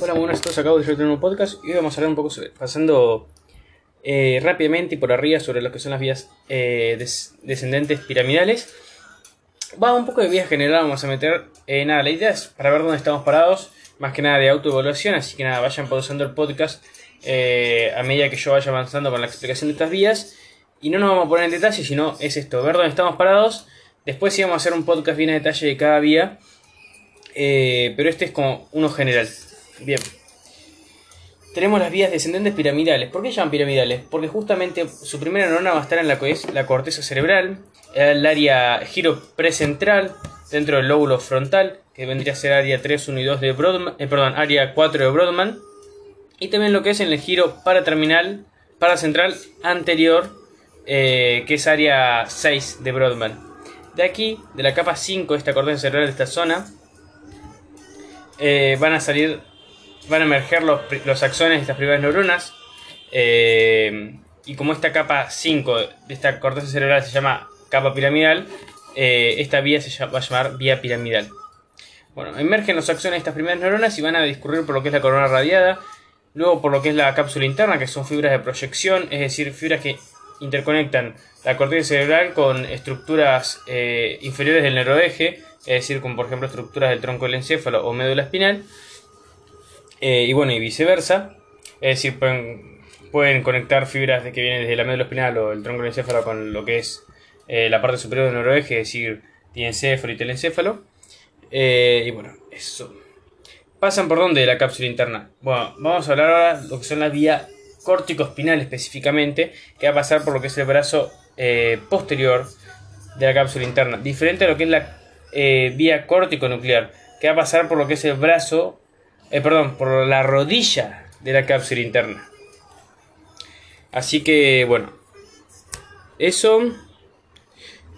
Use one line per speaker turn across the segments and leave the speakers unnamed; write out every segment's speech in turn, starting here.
Hola, buenas a acabo de tener un podcast y hoy vamos a hablar un poco sobre, pasando eh, rápidamente y por arriba sobre lo que son las vías eh, des- descendentes piramidales. Va un poco de vías general, vamos a meter. eh, nada, la idea es para ver dónde estamos parados, más que nada de autoevaluación, así que nada, vayan pausando el podcast eh, a medida que yo vaya avanzando con la explicación de estas vías. Y no nos vamos a poner en detalle, sino es esto, ver dónde estamos parados. Después sí vamos a hacer un podcast bien a detalle de cada vía. pero este es como uno general. Bien. Tenemos las vías descendentes piramidales. ¿Por qué llaman piramidales? Porque justamente su primera neurona va a estar en la la corteza cerebral, el área giro precentral, dentro del lóbulo frontal, que vendría a ser área 3, 1 y 2 de Brodmann, eh, perdón, área 4 de Brodmann, y también lo que es en el giro paraterminal, paracentral anterior, eh, que es área 6 de Brodmann. De aquí, de la capa 5 de esta corteza cerebral de esta zona, eh, van a salir, van a emerger los, los axones de estas primeras neuronas. eh, y como esta capa 5 de esta corteza cerebral se llama capa piramidal, eh, esta vía se llama- va a llamar vía piramidal. Bueno, emergen los axones de estas primeras neuronas y van a discurrir por lo que es la corona radiada, luego por lo que es la cápsula interna, que son fibras de proyección, es decir, fibras que interconectan la corteza cerebral con estructuras eh, inferiores del neuroeje, es decir, como por ejemplo estructuras del tronco del encéfalo o médula espinal, eh, y bueno, y viceversa, es decir, pueden, pueden conectar fibras de que vienen desde la médula espinal o el tronco del encéfalo con lo que es eh, la parte superior del neuroeje, es decir, diencéfalo y telencéfalo. Eh, y bueno, eso. ¿Pasan por dónde la cápsula interna? Bueno, vamos a hablar ahora de lo que son las vías córtico-espinal específicamente, que va a pasar por lo que es el brazo eh, posterior de la cápsula interna, diferente a lo que es la vía córtico-nuclear, que va a pasar por lo que es el brazo, eh, perdón, por la rodilla de la cápsula interna. Así que, bueno, eso.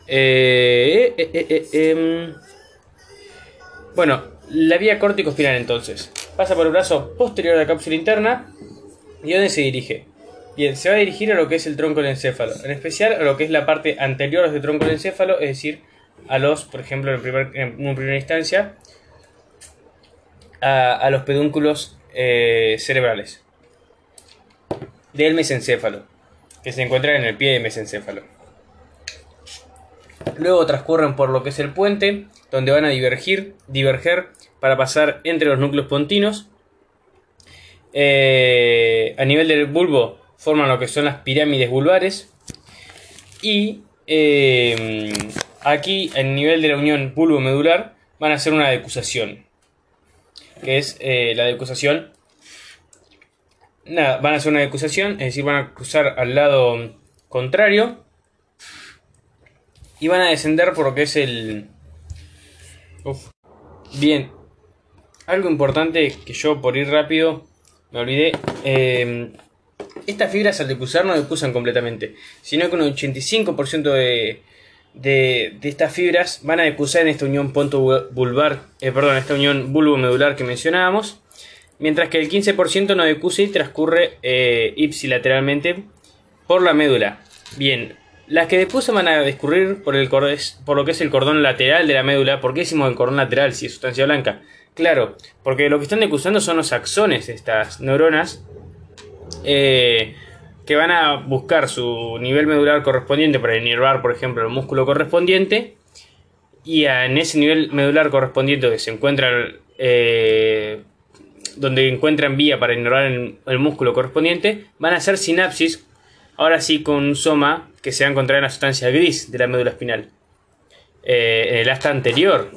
Eh, eh, em, bueno, la vía córtico-espinal entonces. Pasa por el brazo posterior de la cápsula interna. ¿Y dónde se dirige? Bien, se va a dirigir a lo que es el tronco del encéfalo. En especial a lo que es la parte anterior del tronco del encéfalo, es decir, a los, por ejemplo, en, primer- en primera instancia, a, los pedúnculos eh, cerebrales del mesencéfalo, que se encuentran en el pie del mesencéfalo. Luego transcurren por lo que es el puente, donde van a divergir, diverger para pasar entre los núcleos pontinos. Eh, a nivel del bulbo forman lo que son las pirámides vulvares. Y eh, aquí, a nivel de la unión bulbo-medular, van a hacer una decusación. Que es eh, la decusación. Nada, van a hacer una decusación, es decir, van a cruzar al lado contrario y van a descender por lo que es el... Uf. Bien. Algo importante que yo por ir rápido me olvidé. eh, estas fibras al decusar no decusan completamente, sino que un 85% de, de, de estas fibras van a decusar en esta unión ponto vulvar, eh, perdón, esta unión bulbo-medular que mencionábamos, mientras que el 15% no decusa y transcurre eh, ipsilateralmente por la médula. Bien, las que decusan van a discurrir por, el por lo que es el cordón lateral de la médula. ¿Por qué decimos el cordón lateral si es sustancia blanca? Claro, porque lo que están decusando son los axones de estas neuronas eh, que van a buscar su nivel medular correspondiente para inervar, por ejemplo, el músculo correspondiente. Y en ese nivel medular correspondiente que se encuentra eh, donde encuentran vía para inervar el, músculo correspondiente, van a hacer sinapsis, ahora sí con un soma que se va a encontrar en la sustancia gris de la médula espinal, eh, en el asta anterior.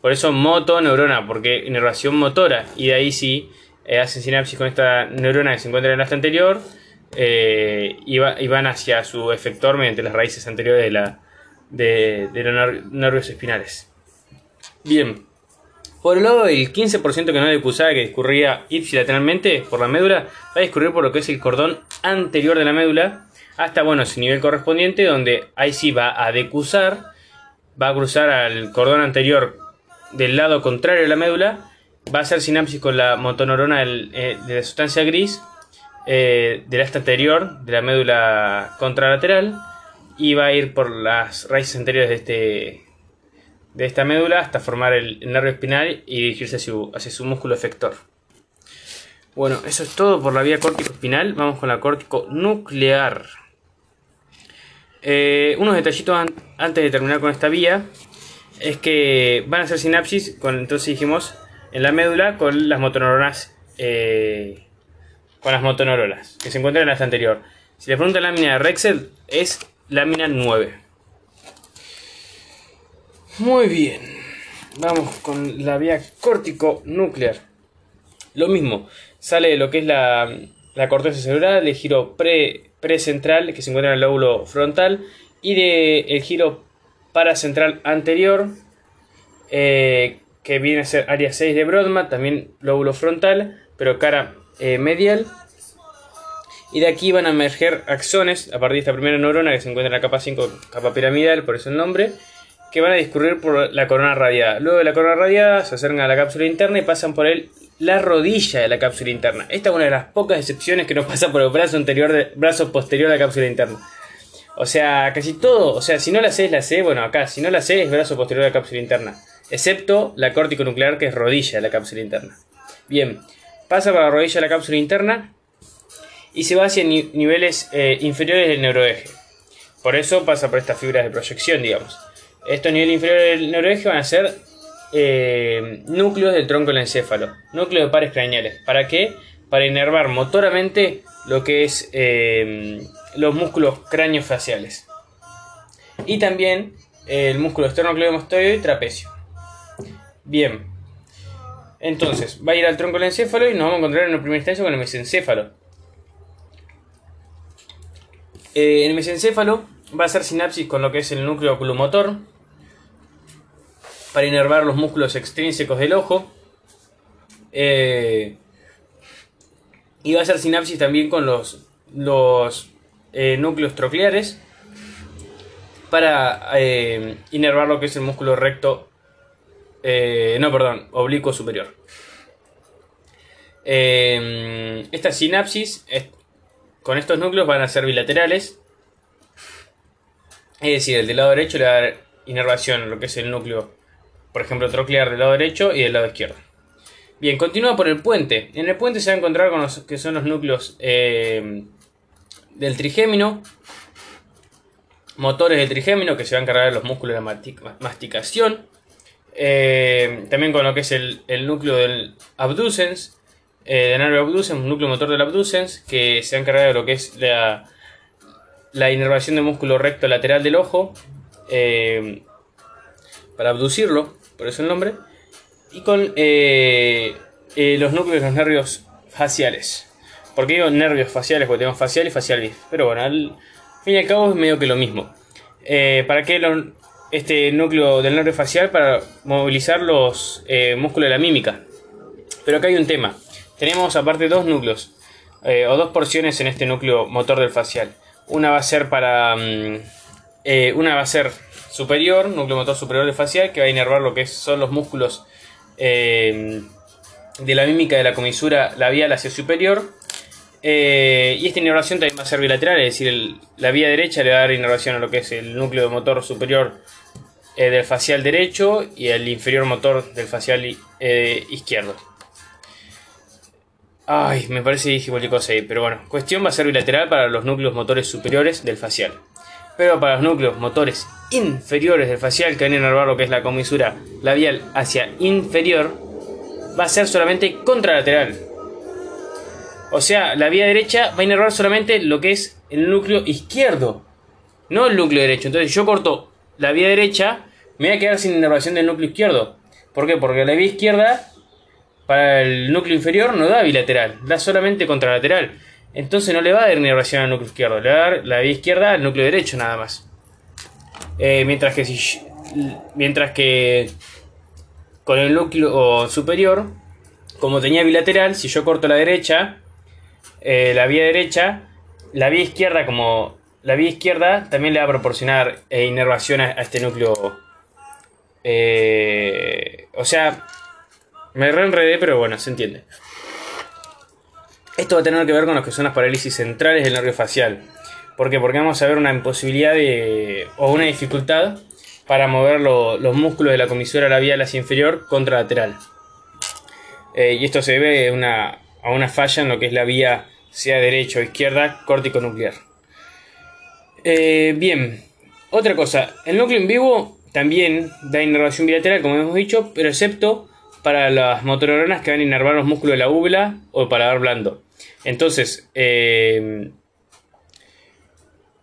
Por eso motoneurona, porque inervación motora, y de ahí sí eh, hacen sinapsis con esta neurona que se encuentra en el asta anterior eh, y van hacia su efector mediante las raíces anteriores de, la, de, de los ner- nervios espinales. Bien, por el lado del 15% que no decusaba, que discurría ipsilateralmente por la médula, va a discurrir por lo que es el cordón anterior de la médula, hasta bueno, su nivel correspondiente, donde ahí sí va a decusar, va a cruzar al cordón anterior del lado contrario de la médula, va a hacer sinapsis con la motoneurona del- eh, de la sustancia gris eh, del asta anterior de la médula contralateral y va a ir por las raíces anteriores de este de esta médula hasta formar el, nervio espinal y dirigirse hacia su, hacia su músculo efector. Bueno, eso es todo por la vía córtico espinal. Vamos con la córtico nuclear. Eh, unos detallitos antes de terminar con esta vía es que van a ser sinapsis, con, entonces dijimos, en la médula con las motoneuronas eh, con las motoneuronas que se encuentran en la anterior. Si le pregunta lámina de Rexel, es lámina 9. Muy bien. Vamos con la vía córtico nuclear. Lo mismo, sale de lo que es la, la corteza cerebral, el giro pre, precentral que se encuentra en el lóbulo frontal y de el giro paracentral anterior eh, que viene a ser área 6 de Brodmann, también lóbulo frontal, pero cara eh, medial. Y de aquí van a emerger axones a partir de esta primera neurona que se encuentra en la capa 5, capa piramidal, por eso el nombre, que van a discurrir por la corona radiada. Luego de la corona radiada se acercan a la cápsula interna y pasan por el, la rodilla de la cápsula interna. Esta es una de las pocas excepciones que no pasa por el brazo, anterior de, brazo posterior de la cápsula interna. O sea, casi todo, o sea, si no la C es la C, bueno, acá, si no la C es brazo posterior de la cápsula interna. Excepto la córtico nuclear que es rodilla de la cápsula interna. Bien, pasa por la rodilla de la cápsula interna y se va hacia niveles eh, inferiores del neuroeje. Por eso pasa por estas fibras de proyección, digamos. Estos niveles inferiores del neuroeje van a ser eh, núcleos del tronco del encéfalo, núcleos de pares craneales. ¿Para qué? Para inervar motoramente lo que es eh, los músculos craneofaciales. Y también el músculo esternocleidomastoideo y trapecio. Bien. Entonces, va a ir al tronco del encéfalo y nos vamos a encontrar en el primer instancia con el mesencéfalo. Eh, el mesencéfalo va a hacer sinapsis con lo que es el núcleo oculomotor para inervar los músculos extrínsecos del ojo. Eh, y va a hacer sinapsis también con los, los eh, núcleos trocleares para inervar lo que es el músculo recto, no, perdón, oblicuo superior. esta sinapsis con estos núcleos van a ser bilaterales. Es decir, el del lado derecho le va a dar inervación lo que es el núcleo, por ejemplo, troclear del lado derecho y del lado izquierdo. Bien, continúa por el puente. En el puente se va a encontrar con los que son los núcleos eh, del trigémino, motores del trigémino que se van a encargar de los músculos de la masticación. Eh, también con lo que es el, el núcleo del abducens, eh, nervio abducens, núcleo motor del abducens, que se ha encargado de lo que es la, la inervación del músculo recto lateral del ojo, eh, para abducirlo, por eso el nombre, y con eh, los núcleos de los nervios faciales. porque digo nervios faciales? Porque tenemos facial y facial Pero bueno, al fin y al cabo es medio que lo mismo. ¿Para qué este núcleo del nervio facial? Para movilizar los músculos de la mímica. Pero acá hay un tema. Tenemos aparte dos núcleos eh, o dos porciones en este núcleo motor del facial. Una va a ser para mm, eh, una va a ser superior, núcleo motor superior del facial, que va a inervar lo que son los músculos eh, de la mímica de la comisura labial hacia superior. y esta inervación también va a ser bilateral, es decir, la vía derecha le va a dar inervación a lo que es el núcleo motor superior del facial derecho y el inferior motor del facial izquierdo. Ay, me parece que dije cualquier cosa ahí, pero bueno. Cuestión va a ser bilateral para los núcleos motores superiores del facial. Pero para los núcleos motores inferiores del facial, que van a inervar lo que es la comisura labial hacia inferior, va a ser solamente contralateral. O sea, la vía derecha va a inervar solamente lo que es el núcleo izquierdo, no el núcleo derecho. Entonces, yo corto la vía derecha, me voy a quedar sin inervación del núcleo izquierdo. ¿Por qué? Porque la vía izquierda para el núcleo inferior no da bilateral, da solamente contralateral. Entonces no le va a dar inervación al núcleo izquierdo, le va a dar la vía izquierda al núcleo derecho nada más. Eh, mientras que si mientras que con el núcleo superior, como tenía bilateral, si yo corto la derecha, eh, la vía derecha, la vía izquierda como la vía izquierda también le va a proporcionar eh, inervación a, este núcleo. O sea, me reenredé, pero bueno, se entiende. Esto va a tener que ver con lo que son las parálisis centrales del nervio facial. ¿Por qué? Porque vamos a ver una imposibilidad de, o una dificultad para mover los músculos de la comisura labial hacia inferior contralateral. Eh, y esto se debe a una a una falla en lo que es la vía, sea derecha o izquierda, córtico nuclear. Eh, bien, otra cosa, el núcleo en vivo también da inervación bilateral, como hemos dicho, pero excepto para las motoneuronas que van a inervar los músculos de la úvula o para dar blando. Entonces, eh,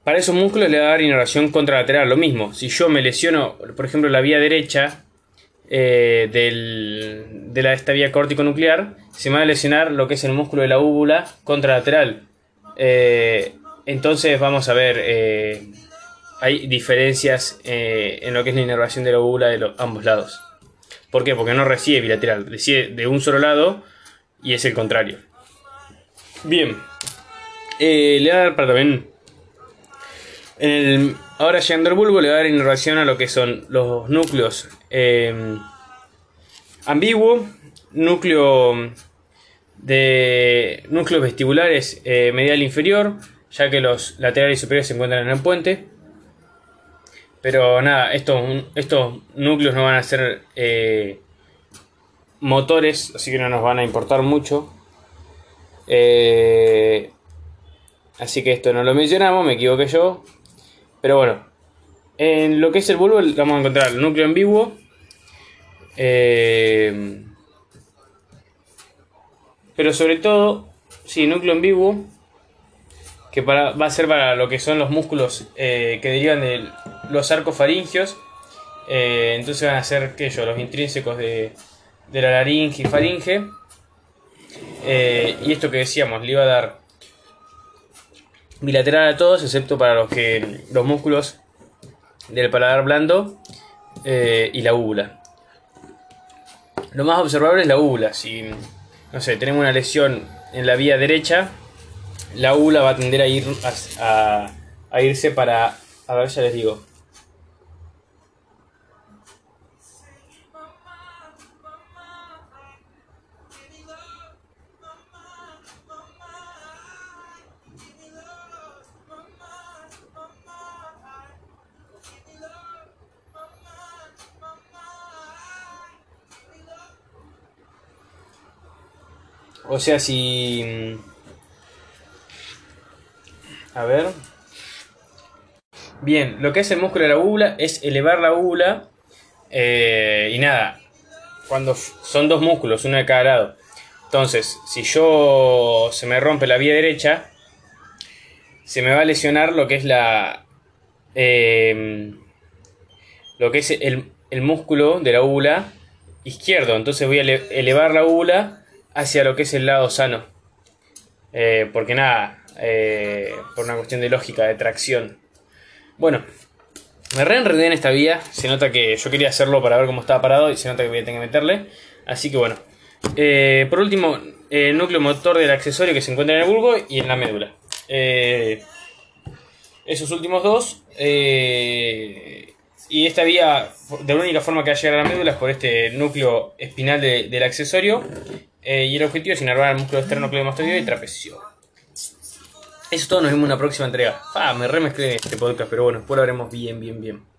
para esos músculos le va a dar inervación contralateral. Lo mismo, si yo me lesiono, por ejemplo, la vía derecha eh, de la, esta vía córtico-nuclear, se me va a lesionar lo que es el músculo de la úvula contralateral. Eh, entonces vamos a ver, hay diferencias en lo que es la inervación de la úvula de los, ambos lados. ¿Por qué? Porque no recibe bilateral, recibe de un solo lado y es el contrario. Bien, le va a dar para también ahora llegando al bulbo le va a dar inervación a lo que son los núcleos eh, núcleo de núcleos vestibulares eh, medial inferior, ya que los laterales superiores se encuentran en el puente. Pero nada, estos, estos núcleos no van a ser eh, motores, así que no nos van a importar mucho. así que esto no lo mencionamos, me equivoqué yo. Pero bueno, en lo que es el bulbo vamos a encontrar el núcleo ambiguo. Eh, pero sobre todo, sí, núcleo ambiguo. Que para, va a ser para lo que son los músculos eh, que derivan de los arcos faringios. Eh, entonces van a ser que los intrínsecos de, la laringe y faringe. y esto que decíamos, le iba a dar bilateral a todos, excepto para los que los músculos del paladar blando eh, y la úvula. Lo más observable es la úvula. Si, no sé, tenemos una lesión en la vía derecha, la úvula va a tender a ir a irse para, a ver, ya les digo, O sea, si... Mm, a ver. Bien, lo que hace el músculo de la úvula es elevar la úvula. Eh, y nada, cuando son dos músculos, uno de cada lado. Entonces, si yo se me rompe la vía derecha, se me va a lesionar lo que es la... Em, lo que es el, el, músculo de la úvula izquierdo. Entonces voy a elevar la úvula hacia lo que es el lado sano. Eh, porque nada, eh, por una cuestión de lógica, de tracción. Bueno, me reenredé en esta vía. Se nota que yo quería hacerlo para ver cómo estaba parado y se nota que voy a tener que meterle. Así que bueno. Eh, por último, el núcleo motor del accesorio que se encuentra en el bulbo y en la médula. esos últimos dos. y esta vía, de la única forma que va a llegar a la médula es por este núcleo espinal del accesorio eh, y el objetivo es inervar el músculo externo cleomastoideo y trapecio. Eso es todo, nos vemos en una próxima entrega. Ah, me remezclé este podcast, pero bueno, después lo haremos bien, bien, bien.